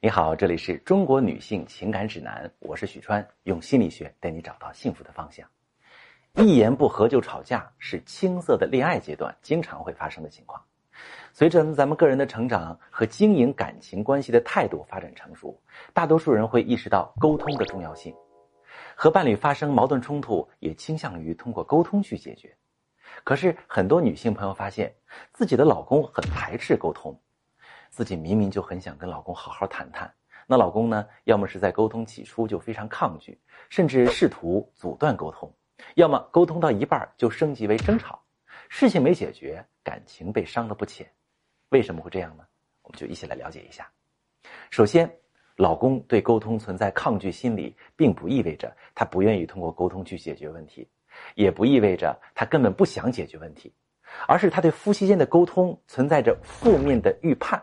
你好，这里是中国女性情感指南，我是许川，用心理学带你找到幸福的方向。一言不合就吵架是青涩的恋爱阶段经常会发生的情况。随着咱们个人的成长和经营感情关系的态度发展成熟，大多数人会意识到沟通的重要性。和伴侣发生矛盾冲突，也倾向于通过沟通去解决。可是很多女性朋友发现自己的老公很排斥沟通。自己明明就很想跟老公好好谈谈，那老公呢，要么是在沟通起初就非常抗拒，甚至试图阻断沟通，要么沟通到一半就升级为争吵，事情没解决，感情被伤得不浅。为什么会这样呢？我们就一起来了解一下。首先，老公对沟通存在抗拒心理，并不意味着他不愿意通过沟通去解决问题，也不意味着他根本不想解决问题，而是他对夫妻间的沟通存在着负面的预判。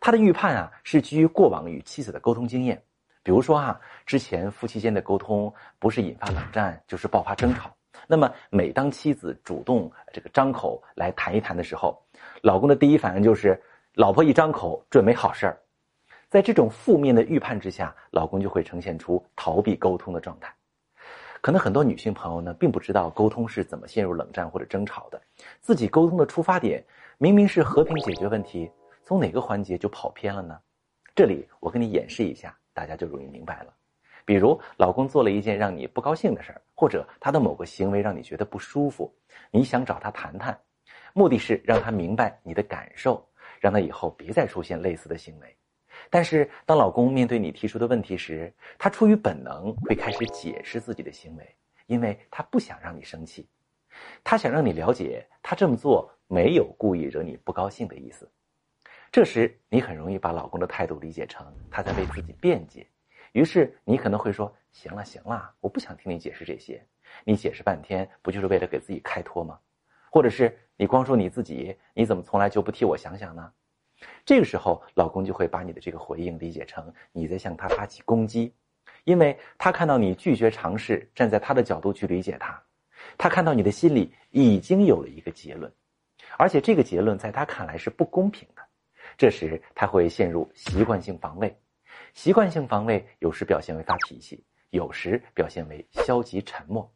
他的预判啊，是基于过往与妻子的沟通经验，比如说啊，之前夫妻间的沟通不是引发冷战，就是爆发争吵。那么每当妻子主动这个张口来谈一谈的时候，老公的第一反应就是，老婆一张口准没好事儿。在这种负面的预判之下，老公就会呈现出逃避沟通的状态。可能很多女性朋友呢，并不知道沟通是怎么陷入冷战或者争吵的，自己沟通的出发点明明是和平解决问题。从哪个环节就跑偏了呢？这里我给你演示一下，大家就容易明白了。比如，老公做了一件让你不高兴的事儿，或者他的某个行为让你觉得不舒服，你想找他谈谈，目的是让他明白你的感受，让他以后别再出现类似的行为。但是，当老公面对你提出的问题时，他出于本能会开始解释自己的行为，因为他不想让你生气，他想让你了解他这么做没有故意惹你不高兴的意思。这时，你很容易把老公的态度理解成他在为自己辩解，于是你可能会说：“行了，行了，我不想听你解释这些，你解释半天不就是为了给自己开脱吗？”或者是你光说你自己，你怎么从来就不替我想想呢？这个时候，老公就会把你的这个回应理解成你在向他发起攻击，因为他看到你拒绝尝试站在他的角度去理解他，他看到你的心里已经有了一个结论，而且这个结论在他看来是不公平的。这时他会陷入习惯性防卫，习惯性防卫有时表现为发脾气，有时表现为消极沉默。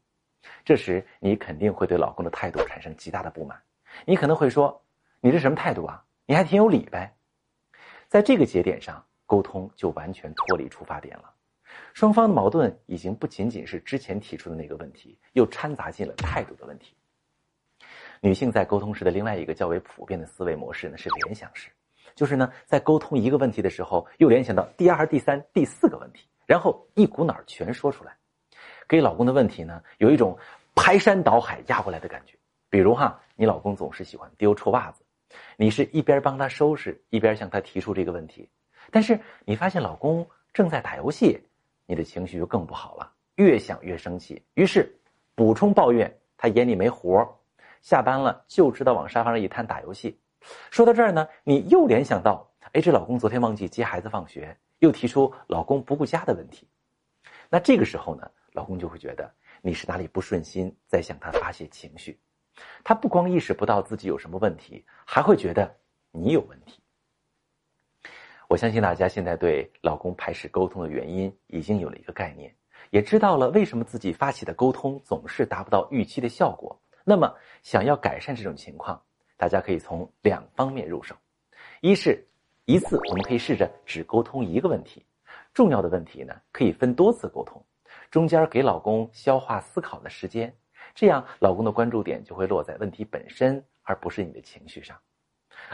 这时你肯定会对老公的态度产生极大的不满，你可能会说：“你这什么态度啊？你还挺有理呗。”在这个节点上，沟通就完全脱离出发点了，双方的矛盾已经不仅仅是之前提出的那个问题，又掺杂进了态度的问题。女性在沟通时的另外一个较为普遍的思维模式呢，是联想式。就是呢，在沟通一个问题的时候，又联想到第二、第三、第四个问题，然后一股脑儿全说出来，给老公的问题呢，有一种排山倒海压过来的感觉。比如哈，你老公总是喜欢丢臭袜子，你是一边帮他收拾，一边向他提出这个问题，但是你发现老公正在打游戏，你的情绪就更不好了，越想越生气，于是补充抱怨他眼里没活下班了就知道往沙发上一瘫打游戏。说到这儿呢，你又联想到，哎，这老公昨天忘记接孩子放学，又提出老公不顾家的问题。那这个时候呢，老公就会觉得你是哪里不顺心，在向他发泄情绪。他不光意识不到自己有什么问题，还会觉得你有问题。我相信大家现在对老公排斥沟通的原因已经有了一个概念，也知道了为什么自己发起的沟通总是达不到预期的效果。那么，想要改善这种情况。大家可以从两方面入手，一是，一次我们可以试着只沟通一个问题，重要的问题呢可以分多次沟通，中间给老公消化思考的时间，这样老公的关注点就会落在问题本身，而不是你的情绪上。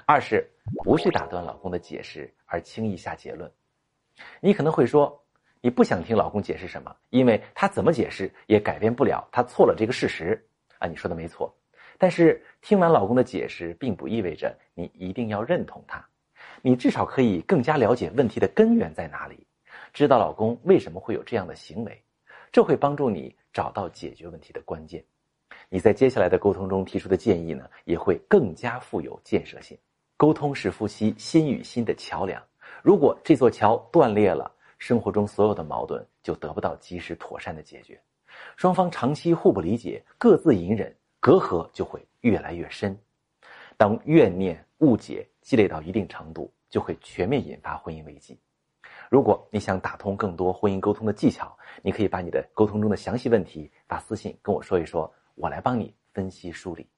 二是，不去打断老公的解释而轻易下结论。你可能会说，你不想听老公解释什么，因为他怎么解释也改变不了他错了这个事实。啊，你说的没错。但是听完老公的解释，并不意味着你一定要认同他，你至少可以更加了解问题的根源在哪里，知道老公为什么会有这样的行为，这会帮助你找到解决问题的关键。你在接下来的沟通中提出的建议呢，也会更加富有建设性。沟通是夫妻心与心的桥梁，如果这座桥断裂了，生活中所有的矛盾就得不到及时妥善的解决，双方长期互不理解，各自隐忍。隔阂就会越来越深，当怨念、误解积累到一定程度，就会全面引发婚姻危机。如果你想打通更多婚姻沟通的技巧，你可以把你的沟通中的详细问题发私信跟我说一说，我来帮你分析梳理。